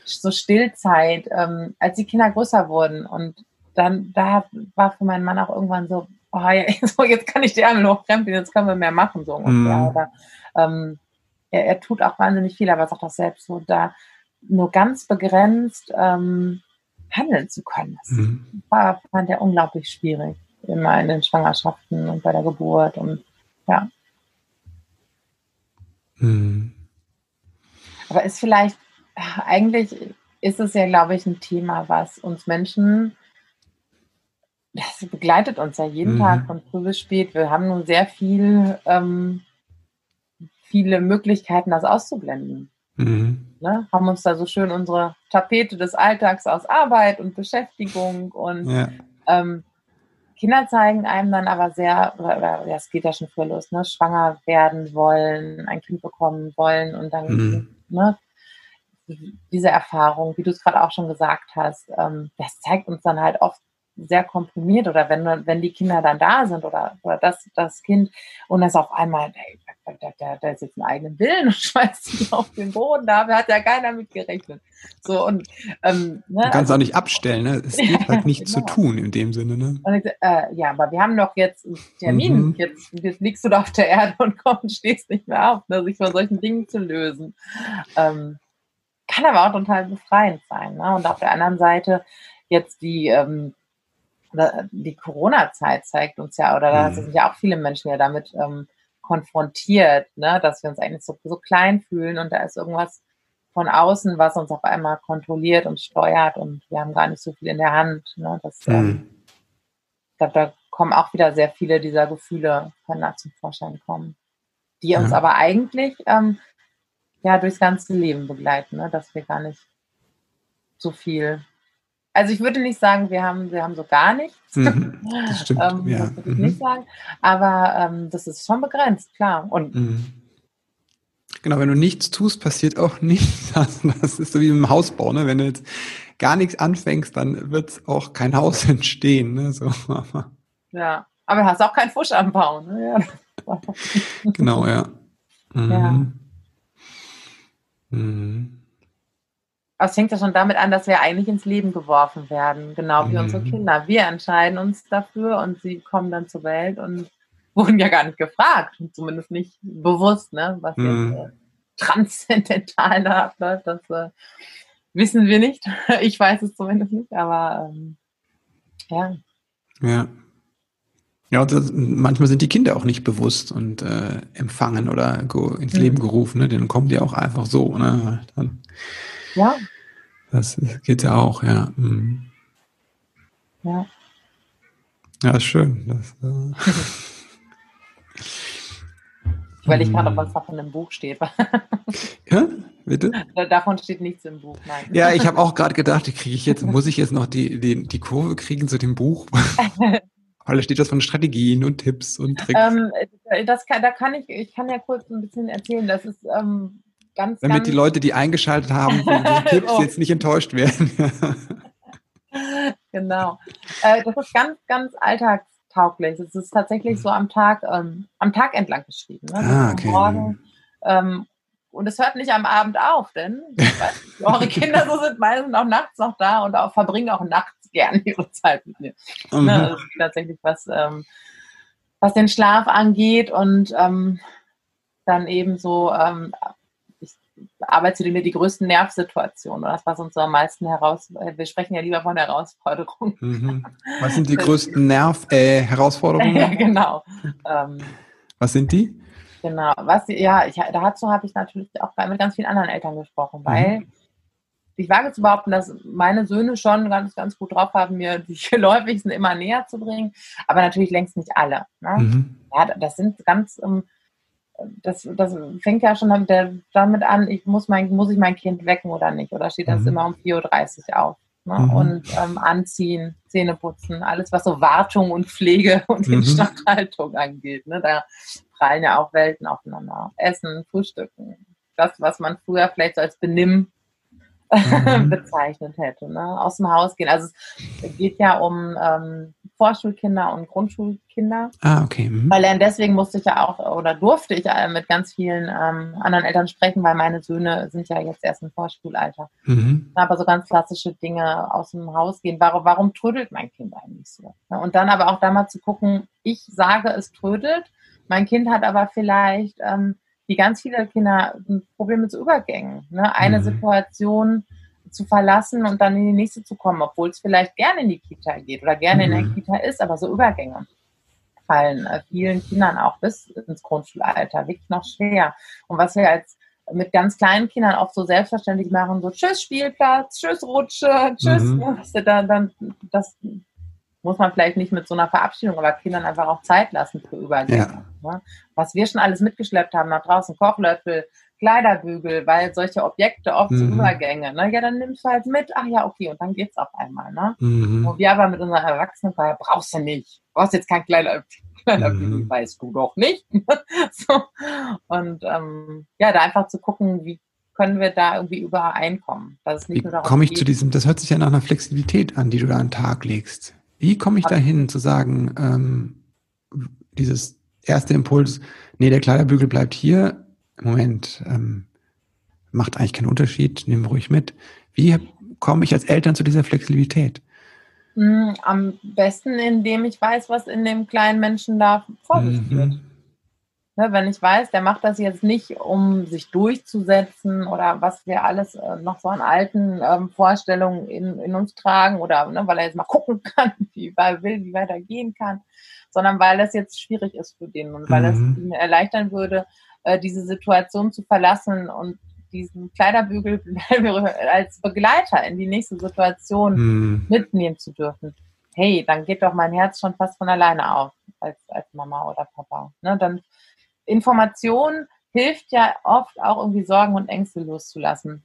so Stillzeit, ähm, als die Kinder größer wurden und dann, da war für meinen Mann auch irgendwann so, oh ja, so, jetzt kann ich die Arme hochkrempeln, jetzt können wir mehr machen, so ungefähr. Mm. Oder, ähm, er, er, tut auch wahnsinnig viel, aber er sagt auch selbst so, da nur ganz begrenzt ähm, handeln zu können. Das mm. war, fand er unglaublich schwierig, immer in den Schwangerschaften und bei der Geburt und ja. Mm. Aber ist vielleicht, eigentlich ist es ja, glaube ich, ein Thema, was uns Menschen das begleitet uns ja jeden mhm. Tag von früh bis spät. Wir haben nun sehr viel, ähm, viele Möglichkeiten, das auszublenden. Mhm. Ne? Haben uns da so schön unsere Tapete des Alltags aus Arbeit und Beschäftigung und ja. ähm, Kinder zeigen einem dann aber sehr, oder, ja, es geht ja schon früh los, ne? schwanger werden wollen, ein Kind bekommen wollen und dann mhm. ne, diese Erfahrung, wie du es gerade auch schon gesagt hast, ähm, das zeigt uns dann halt oft sehr komprimiert oder wenn, wenn die Kinder dann da sind oder, oder das, das Kind und das auf einmal, hey, der, der, der ist jetzt einen eigenen Willen und schmeißt sich auf den Boden, da hat ja keiner mit gerechnet. So und ähm, ne, du kannst also, auch nicht abstellen, ne? Es gibt halt nichts genau. zu tun in dem Sinne, ne? Und, äh, ja, aber wir haben doch jetzt einen Termin. Mhm. Jetzt, jetzt liegst du da auf der Erde und kommst, stehst nicht mehr auf, ne, sich von solchen Dingen zu lösen. Ähm, kann aber auch total befreiend sein. Ne? Und auf der anderen Seite jetzt die ähm, die Corona-Zeit zeigt uns ja, oder da mhm. sind ja auch viele Menschen ja damit ähm, konfrontiert, ne, dass wir uns eigentlich so, so klein fühlen und da ist irgendwas von außen, was uns auf einmal kontrolliert und steuert und wir haben gar nicht so viel in der Hand. Ne, das, mhm. ähm, da, da kommen auch wieder sehr viele dieser Gefühle, können da zum Vorschein kommen, die uns ja. aber eigentlich ähm, ja durchs ganze Leben begleiten, ne, dass wir gar nicht so viel also ich würde nicht sagen, wir haben, wir haben so gar nichts. Mhm, das stimmt. ähm, ja. Das würde ich mhm. nicht sagen. Aber ähm, das ist schon begrenzt, klar. Und mhm. Genau, wenn du nichts tust, passiert auch nichts. Das ist so wie im Hausbau, ne? Wenn du jetzt gar nichts anfängst, dann wird auch kein Haus entstehen. Ne? So, Ja, aber du hast auch keinen Fusch am Bauen. Ne? Ja. genau, ja. Mhm. ja. Mhm. Aber es fängt ja schon damit an, dass wir eigentlich ins Leben geworfen werden, genau wie mhm. unsere Kinder. Wir entscheiden uns dafür und sie kommen dann zur Welt und wurden ja gar nicht gefragt, zumindest nicht bewusst, ne, was mhm. jetzt äh, transzendental da abläuft. Das äh, wissen wir nicht. Ich weiß es zumindest nicht, aber ähm, ja. Ja. Ja, das, manchmal sind die Kinder auch nicht bewusst und äh, empfangen oder ins Leben mhm. gerufen. Ne? Dann kommen die auch einfach so. Ne? Dann, ja. Das geht ja auch, ja. Mhm. Ja. Ja, ist schön. Das, äh ich überlege gerade, was davon im Buch steht. ja, bitte? Davon steht nichts im Buch, nein. Ja, ich habe auch gerade gedacht, kriege ich jetzt, muss ich jetzt noch die, die, die Kurve kriegen zu dem Buch? Weil da steht was von Strategien und Tipps und Tricks. Ähm, das kann, da kann ich, ich kann ja kurz ein bisschen erzählen. Das ist ähm, ganz, Damit ganz die Leute, die eingeschaltet haben, die Tipps oh. jetzt nicht enttäuscht werden. genau. Äh, das ist ganz, ganz alltagstauglich. Es ist tatsächlich so am Tag, ähm, am Tag entlang geschrieben. Ne? Ah, okay. Morgen, ähm, und es hört nicht am Abend auf, denn weiß, eure Kinder so sind meistens auch nachts noch da und auch verbringen auch nachts gerne ihre Zeit mit mir. Mhm. Ne? Also tatsächlich was, ähm, was den Schlaf angeht und ähm, dann eben so arbeitest du mir die größten Nervsituationen das, was uns so am meisten heraus. Wir sprechen ja lieber von Herausforderungen. Mhm. Was sind die größten Nerv äh, Herausforderungen? ja, genau. Ähm, was sind die? Genau. Was, ja, ich, dazu habe ich natürlich auch mit ganz vielen anderen Eltern gesprochen, weil mhm. ich wage zu behaupten, dass meine Söhne schon ganz, ganz gut drauf haben, mir die geläufigsten immer näher zu bringen, aber natürlich längst nicht alle. Ne? Mhm. Ja, das sind ganz. Ähm, das, das fängt ja schon damit an, ich muss, mein, muss ich mein Kind wecken oder nicht? Oder steht das mhm. immer um 4.30 Uhr auf? Ne? Mhm. Und ähm, anziehen, Zähne putzen, alles, was so Wartung und Pflege und mhm. Instandhaltung angeht. Ne? Da prallen ja auch Welten aufeinander. Essen, Frühstücken. Das, was man früher vielleicht so als Benimm mhm. bezeichnet hätte. Ne? Aus dem Haus gehen. Also es geht ja um ähm, Vorschulkinder und Grundschulkinder. Ah, okay. Mhm. Weil deswegen musste ich ja auch oder durfte ich mit ganz vielen ähm, anderen Eltern sprechen, weil meine Söhne sind ja jetzt erst im Vorschulalter. Mhm. Aber so ganz klassische Dinge aus dem Haus gehen. Warum, warum trödelt mein Kind eigentlich so? Und dann aber auch da mal zu gucken, ich sage, es trödelt. Mein Kind hat aber vielleicht, ähm, wie ganz viele Kinder, ein Problem mit so Übergängen. Ne? Eine mhm. Situation zu verlassen und dann in die nächste zu kommen, obwohl es vielleicht gerne in die Kita geht oder gerne mhm. in der mhm. Kita ist, aber so Übergänge fallen äh, vielen Kindern auch bis ins Grundschulalter wirklich noch schwer. Und was wir als mit ganz kleinen Kindern auch so selbstverständlich machen, so Tschüss Spielplatz, Tschüss Rutsche, Tschüss, mhm. ne, dann, dann, das muss man vielleicht nicht mit so einer Verabschiedung, aber Kindern einfach auch Zeit lassen für Übergänge. Ja. Ne? Was wir schon alles mitgeschleppt haben, nach draußen Kochlöffel, Kleiderbügel, weil solche Objekte oft mhm. Übergänge, ne? Ja, dann nimmst du halt mit, ach ja, okay, und dann geht's auf einmal, ne? Mhm. Und wir aber mit unserer Erwachsenen, brauchst du nicht. Du brauchst jetzt kein Kleider, Kleiderbügel, mhm. weißt du doch nicht. so. Und ähm, ja, da einfach zu gucken, wie können wir da irgendwie übereinkommen. Wie komme ich geht. zu diesem, das hört sich ja nach einer Flexibilität an, die du da an den Tag legst. Wie komme ich dahin zu sagen, ähm, dieses erste Impuls, nee, der Kleiderbügel bleibt hier, Moment, ähm, macht eigentlich keinen Unterschied, nehmen wir ruhig mit. Wie komme ich als Eltern zu dieser Flexibilität? Hm, am besten, indem ich weiß, was in dem kleinen Menschen da vor sich mhm. Ne, wenn ich weiß, der macht das jetzt nicht, um sich durchzusetzen oder was wir alles äh, noch so an alten ähm, Vorstellungen in, in, uns tragen oder ne, weil er jetzt mal gucken kann, wie er will, wie weiter gehen kann, sondern weil das jetzt schwierig ist für den und weil mhm. es ihm erleichtern würde, äh, diese Situation zu verlassen und diesen Kleiderbügel als Begleiter in die nächste Situation hm. mitnehmen zu dürfen. Hey, dann geht doch mein Herz schon fast von alleine auf als, als Mama oder Papa. Ne, dann Information hilft ja oft auch irgendwie Sorgen und Ängste loszulassen.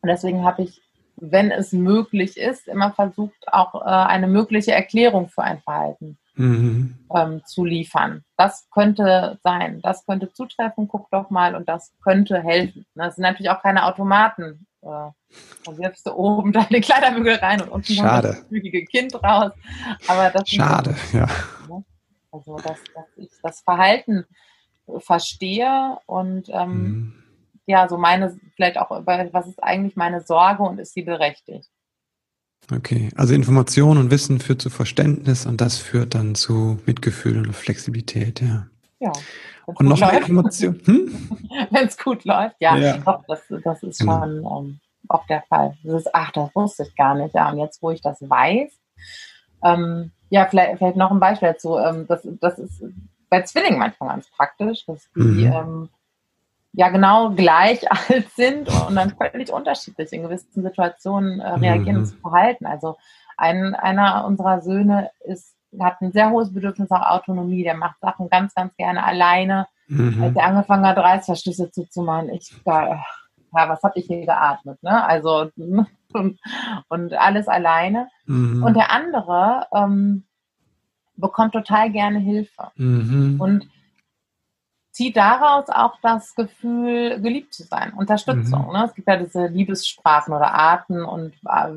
Und deswegen habe ich, wenn es möglich ist, immer versucht, auch äh, eine mögliche Erklärung für ein Verhalten mhm. ähm, zu liefern. Das könnte sein, das könnte zutreffen, guck doch mal und das könnte helfen. Das sind natürlich auch keine Automaten. Äh, da wirfst du oben deine Kleiderbügel rein und unten Schade. das flügige Kind raus. Aber das Schade, ja. Ne? Also, dass, dass ich das Verhalten verstehe und ähm, mhm. ja, so meine, vielleicht auch, was ist eigentlich meine Sorge und ist sie berechtigt? Okay, also Information und Wissen führt zu Verständnis und das führt dann zu Mitgefühl und Flexibilität, ja. Ja. Und noch eine Information. Hm? Wenn es gut läuft, ja. ja. Doch, das, das ist genau. schon ähm, oft der Fall. Das ist, ach, das wusste ich gar nicht. Ja, und jetzt, wo ich das weiß, ähm, ja, vielleicht, vielleicht noch ein Beispiel dazu. Ähm, das, das ist bei Zwillingen manchmal ganz praktisch, dass die mhm. ähm, ja genau gleich alt sind und dann völlig unterschiedlich in gewissen Situationen äh, reagieren mhm. und verhalten. Also ein, einer unserer Söhne ist, hat ein sehr hohes Bedürfnis nach Autonomie, der macht Sachen ganz, ganz gerne alleine. Mhm. Als er angefangen hat, Reißverschlüsse zuzumachen, ich, ja, was habe ich hier geatmet, ne? Also und, und alles alleine. Mhm. Und der andere ähm, bekommt total gerne Hilfe. Mhm. Und zieht daraus auch das Gefühl, geliebt zu sein, Unterstützung. Mhm. Ne? Es gibt ja diese Liebessprachen oder Arten und äh,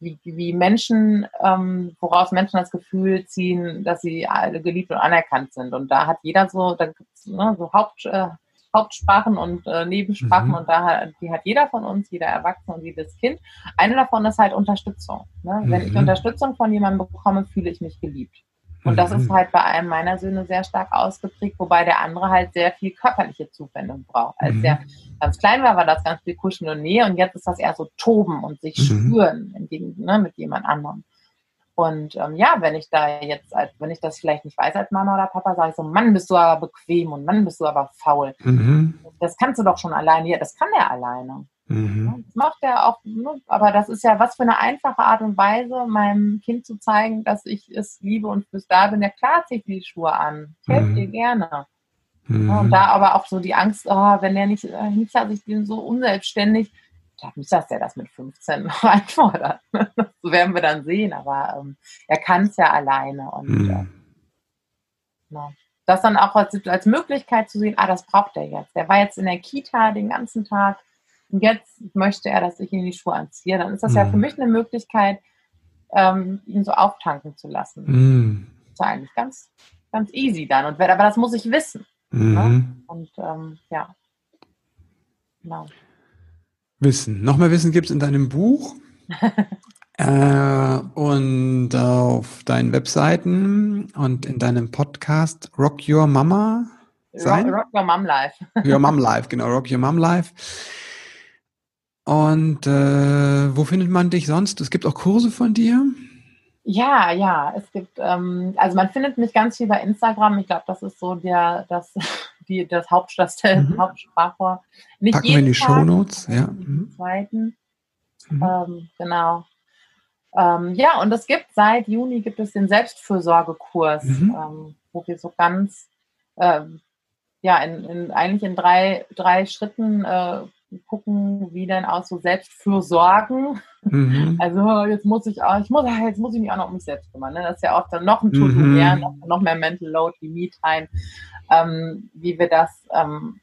wie, wie, Menschen, ähm, woraus Menschen das Gefühl ziehen, dass sie alle geliebt und anerkannt sind. Und da hat jeder so, da gibt's ne, so Haupt, äh, Hauptsprachen und äh, Nebensprachen mhm. und da hat, die hat jeder von uns, jeder Erwachsene und jedes Kind. Eine davon ist halt Unterstützung. Ne? Mhm. Wenn ich mhm. Unterstützung von jemandem bekomme, fühle ich mich geliebt. Und das ist mhm. halt bei einem meiner Söhne sehr stark ausgeprägt, wobei der andere halt sehr viel körperliche Zuwendung braucht. Als mhm. der ganz klein war, war das ganz viel Kuscheln und Nähe und jetzt ist das eher so Toben und sich mhm. spüren entgegen, ne, mit jemand anderem. Und ähm, ja, wenn ich da jetzt, als, wenn ich das vielleicht nicht weiß als Mama oder Papa, sage ich so, Mann, bist du aber bequem und Mann, bist du aber faul. Mhm. Das kannst du doch schon alleine. Ja, das kann der alleine. Mhm. Das macht er auch, ne? aber das ist ja was für eine einfache Art und Weise, meinem Kind zu zeigen, dass ich es liebe und fürs da bin. Ja, klar ziehe ich die Schuhe an. Ich helfe mhm. dir gerne. Mhm. und da aber auch so die Angst, oh, wenn der nicht, äh, nicht sagt, ich bin so unselbstständig, ich glaube nicht, dass der das mit 15 noch einfordert. so werden wir dann sehen, aber ähm, er kann es ja alleine. Und mhm. äh, na, das dann auch als, als Möglichkeit zu sehen, ah, das braucht er jetzt. Der war jetzt in der Kita den ganzen Tag jetzt möchte er, dass ich ihm die Schuhe anziehe. Dann ist das mhm. ja für mich eine Möglichkeit, ähm, ihn so auftanken zu lassen. Mhm. Das ist eigentlich ganz, ganz easy dann. Und, aber das muss ich wissen. Mhm. Ne? Und ähm, ja. Genau. Wissen. Noch mehr Wissen gibt es in deinem Buch. äh, und auf deinen Webseiten und in deinem Podcast Rock Your Mama. Rock, Rock Your Mom Life. Your Mom Life, genau, Rock Your Mom Life. Und äh, wo findet man dich sonst? Es gibt auch Kurse von dir? Ja, ja, es gibt, ähm, also man findet mich ganz viel bei Instagram. Ich glaube, das ist so der, das, die, das Haupt, das mhm. Hauptsprachrohr. Nicht Packen wir in die Shownotes, ja. Mhm. Zweiten. Mhm. Ähm, genau. Ähm, ja, und es gibt seit Juni gibt es den Selbstfürsorgekurs, mhm. ähm, wo wir so ganz, ähm, ja, in, in, eigentlich in drei, drei Schritten äh, gucken, wie denn auch so Selbstfürsorgen. Mhm. Also jetzt muss ich auch, ich muss, jetzt muss ich mich auch noch um mich selbst kümmern. Ne? Das ist ja auch dann noch ein To-Do mhm. mehr, noch, noch, mehr Mental Load, wie Me-Time, ähm, wie wir das, ähm,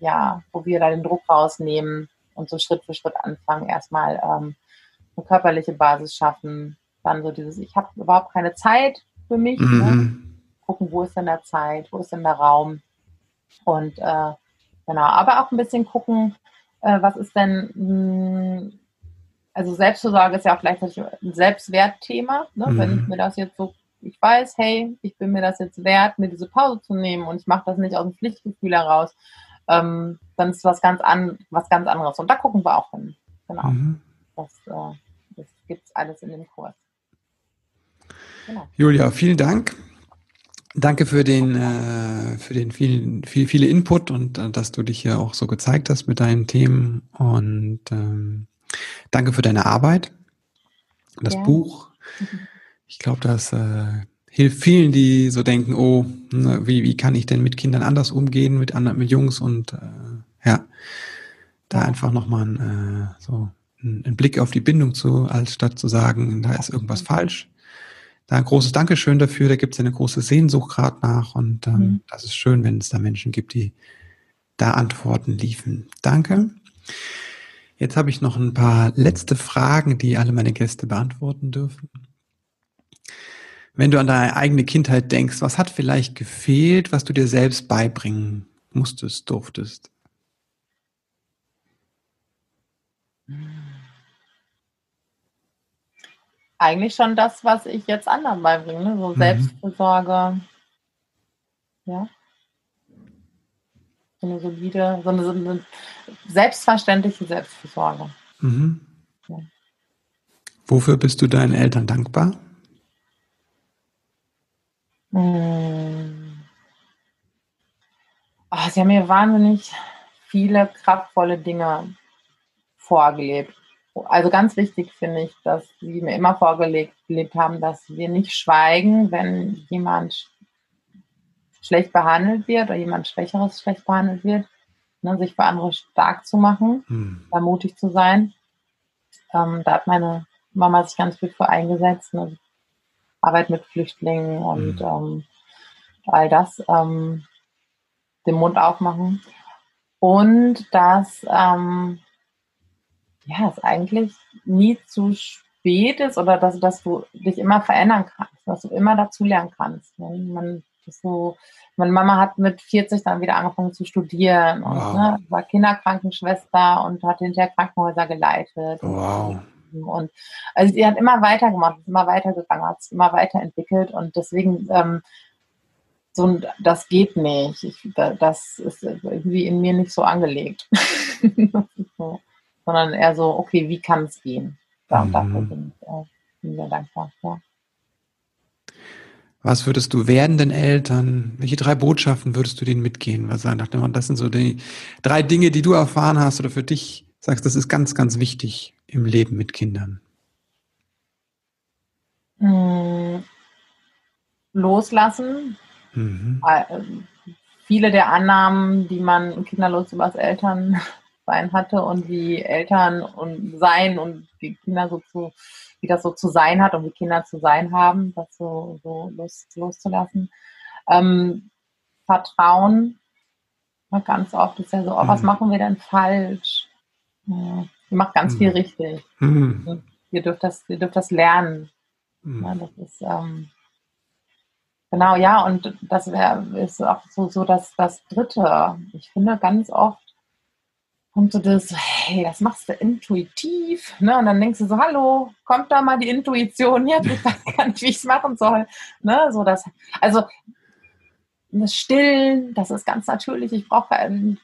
ja, wo wir da den Druck rausnehmen und so Schritt für Schritt anfangen, erstmal ähm, eine körperliche Basis schaffen, dann so dieses, ich habe überhaupt keine Zeit für mich. Ne? Mhm. Ne? Gucken, wo ist denn der Zeit, wo ist denn der Raum und äh, genau, aber auch ein bisschen gucken, äh, was ist denn, mh, hm, also Selbstversorge ist ja auch gleichzeitig ein Selbstwertthema. Ne? Mhm. Wenn ich mir das jetzt so, ich weiß, hey, ich bin mir das jetzt wert, mir diese Pause zu nehmen und ich mache das nicht aus dem Pflichtgefühl heraus, ähm, dann ist was ganz, an, was ganz anderes. Und da gucken wir auch hin. Genau. Mhm. Das, äh, das gibt es alles in dem Kurs. Genau. Julia, vielen Dank. Danke für den, äh, für den vielen, viel, viele Input und äh, dass du dich hier auch so gezeigt hast mit deinen Themen und ähm, danke für deine Arbeit. Das ja. Buch. Ich glaube, das äh, hilft vielen, die so denken, oh, ne, wie, wie kann ich denn mit Kindern anders umgehen, mit anderen, mit Jungs und äh, ja, da ja. einfach nochmal ein, äh, so einen Blick auf die Bindung zu, als statt zu sagen, da ist irgendwas falsch da ein großes Dankeschön dafür. Da gibt es eine große Sehnsucht gerade nach und ähm, mhm. das ist schön, wenn es da Menschen gibt, die da Antworten liefen. Danke. Jetzt habe ich noch ein paar letzte Fragen, die alle meine Gäste beantworten dürfen. Wenn du an deine eigene Kindheit denkst, was hat vielleicht gefehlt, was du dir selbst beibringen musstest, durftest? Eigentlich schon das, was ich jetzt anderen beibringe, ne? so mhm. Selbstfürsorge. Ja. So eine solide, so eine, so eine selbstverständliche Selbstfürsorge. Mhm. Ja. Wofür bist du deinen Eltern dankbar? Hm. Oh, sie haben mir wahnsinnig viele kraftvolle Dinge vorgelebt also ganz wichtig finde ich, dass sie mir immer vorgelegt haben, dass wir nicht schweigen, wenn jemand schlecht behandelt wird oder jemand Schwächeres schlecht behandelt wird, ne, sich für andere stark zu machen, hm. da mutig zu sein. Ähm, da hat meine Mama sich ganz viel für eingesetzt, ne, Arbeit mit Flüchtlingen und hm. ähm, all das, ähm, den Mund aufmachen. Und dass ähm, ja, es eigentlich nie zu spät ist oder dass, dass du dich immer verändern kannst, dass du immer dazulernen kannst. Ne? Man, so, meine Mama hat mit 40 dann wieder angefangen zu studieren und wow. ne, war Kinderkrankenschwester und hat hinterher Krankenhäuser geleitet. Wow. Und also sie hat immer weitergemacht, immer weitergegangen, hat sich immer weiterentwickelt und deswegen ähm, so das geht nicht. Ich, das ist irgendwie in mir nicht so angelegt. so sondern eher so, okay, wie kann es gehen? Da, mhm. Dafür bin ich äh, bin sehr dankbar. Ja. Was würdest du werdenden Eltern, welche drei Botschaften würdest du denen mitgehen? Was sagen, das sind so die drei Dinge, die du erfahren hast oder für dich sagst, das ist ganz, ganz wichtig im Leben mit Kindern. Hm, loslassen. Mhm. Äh, viele der Annahmen, die man kinderlos über das Eltern sein hatte und wie Eltern und sein und die Kinder so zu, wie das so zu sein hat und wie Kinder zu sein haben, das so, so los, loszulassen. Ähm, Vertrauen, ganz oft ist ja so, oh, was mhm. machen wir denn falsch? Ja, ihr macht ganz mhm. viel richtig. Mhm. Ihr, dürft das, ihr dürft das lernen. Mhm. Ja, das ist, ähm, genau, ja, und das wär, ist auch so, so das, das Dritte. Ich finde ganz oft, kommt so das, hey, das machst du intuitiv, ne? Und dann denkst du so, hallo, kommt da mal die Intuition jetzt? Ich weiß gar nicht, wie ich es machen soll, ne? So das, also das Stillen, das ist ganz natürlich. Ich brauche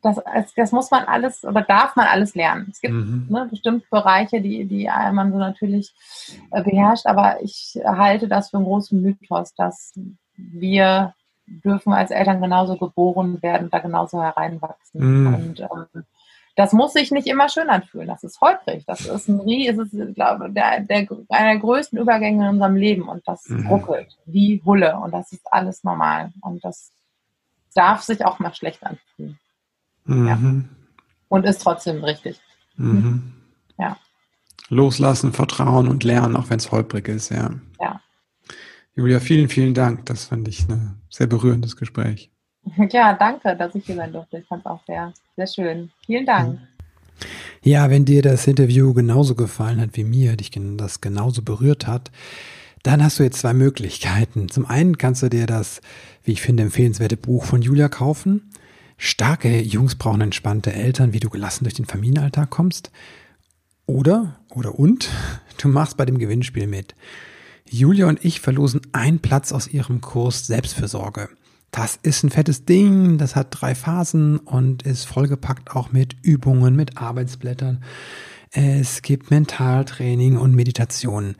das, das muss man alles oder darf man alles lernen. Es gibt mhm. ne, bestimmt Bereiche, die, die man so natürlich äh, beherrscht, aber ich halte das für einen großen Mythos, dass wir dürfen als Eltern genauso geboren werden, da genauso hereinwachsen. Mhm. Und ähm, das muss sich nicht immer schön anfühlen. Das ist holprig. Das ist ein Rie, ist, ich glaube, der, der, einer der größten Übergänge in unserem Leben. Und das mhm. ruckelt wie Hulle. Und das ist alles normal. Und das darf sich auch mal schlecht anfühlen. Mhm. Ja. Und ist trotzdem richtig. Mhm. Ja. Loslassen, vertrauen und lernen, auch wenn es holprig ist, ja. Ja. Julia, vielen, vielen Dank. Das fand ich ein sehr berührendes Gespräch. Ja, danke, dass ich hier sein durfte. Ich fand es auch sehr, sehr schön. Vielen Dank. Ja, wenn dir das Interview genauso gefallen hat wie mir, dich das genauso berührt hat, dann hast du jetzt zwei Möglichkeiten. Zum einen kannst du dir das, wie ich finde, empfehlenswerte Buch von Julia kaufen. Starke Jungs brauchen entspannte Eltern, wie du gelassen durch den Familienalltag kommst. Oder, oder und, du machst bei dem Gewinnspiel mit. Julia und ich verlosen einen Platz aus ihrem Kurs Selbstfürsorge. Das ist ein fettes Ding, das hat drei Phasen und ist vollgepackt auch mit Übungen, mit Arbeitsblättern. Es gibt Mentaltraining und Meditation.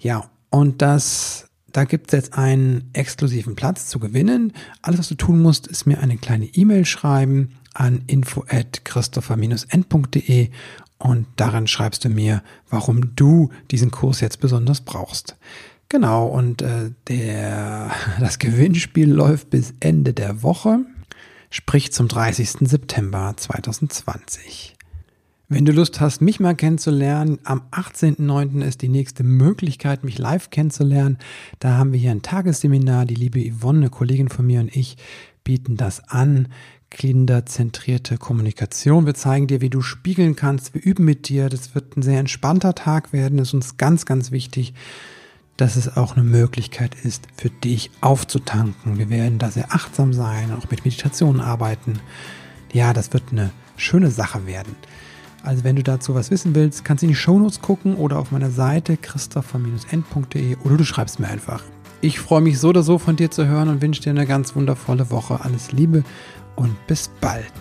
Ja, und das, da gibt es jetzt einen exklusiven Platz zu gewinnen. Alles, was du tun musst, ist mir eine kleine E-Mail schreiben an info at christopher-end.de und darin schreibst du mir, warum du diesen Kurs jetzt besonders brauchst. Genau, und äh, der, das Gewinnspiel läuft bis Ende der Woche, sprich zum 30. September 2020. Wenn du Lust hast, mich mal kennenzulernen, am 18.09. ist die nächste Möglichkeit, mich live kennenzulernen. Da haben wir hier ein Tagesseminar. Die liebe Yvonne, eine Kollegin von mir und ich, bieten das an. Kinderzentrierte Kommunikation. Wir zeigen dir, wie du spiegeln kannst. Wir üben mit dir. Das wird ein sehr entspannter Tag werden. Das ist uns ganz, ganz wichtig dass es auch eine Möglichkeit ist, für dich aufzutanken. Wir werden da sehr achtsam sein, auch mit Meditationen arbeiten. Ja, das wird eine schöne Sache werden. Also wenn du dazu was wissen willst, kannst du in die Shownotes gucken oder auf meiner Seite christopher-end.de oder du schreibst mir einfach. Ich freue mich so oder so von dir zu hören und wünsche dir eine ganz wundervolle Woche. Alles Liebe und bis bald.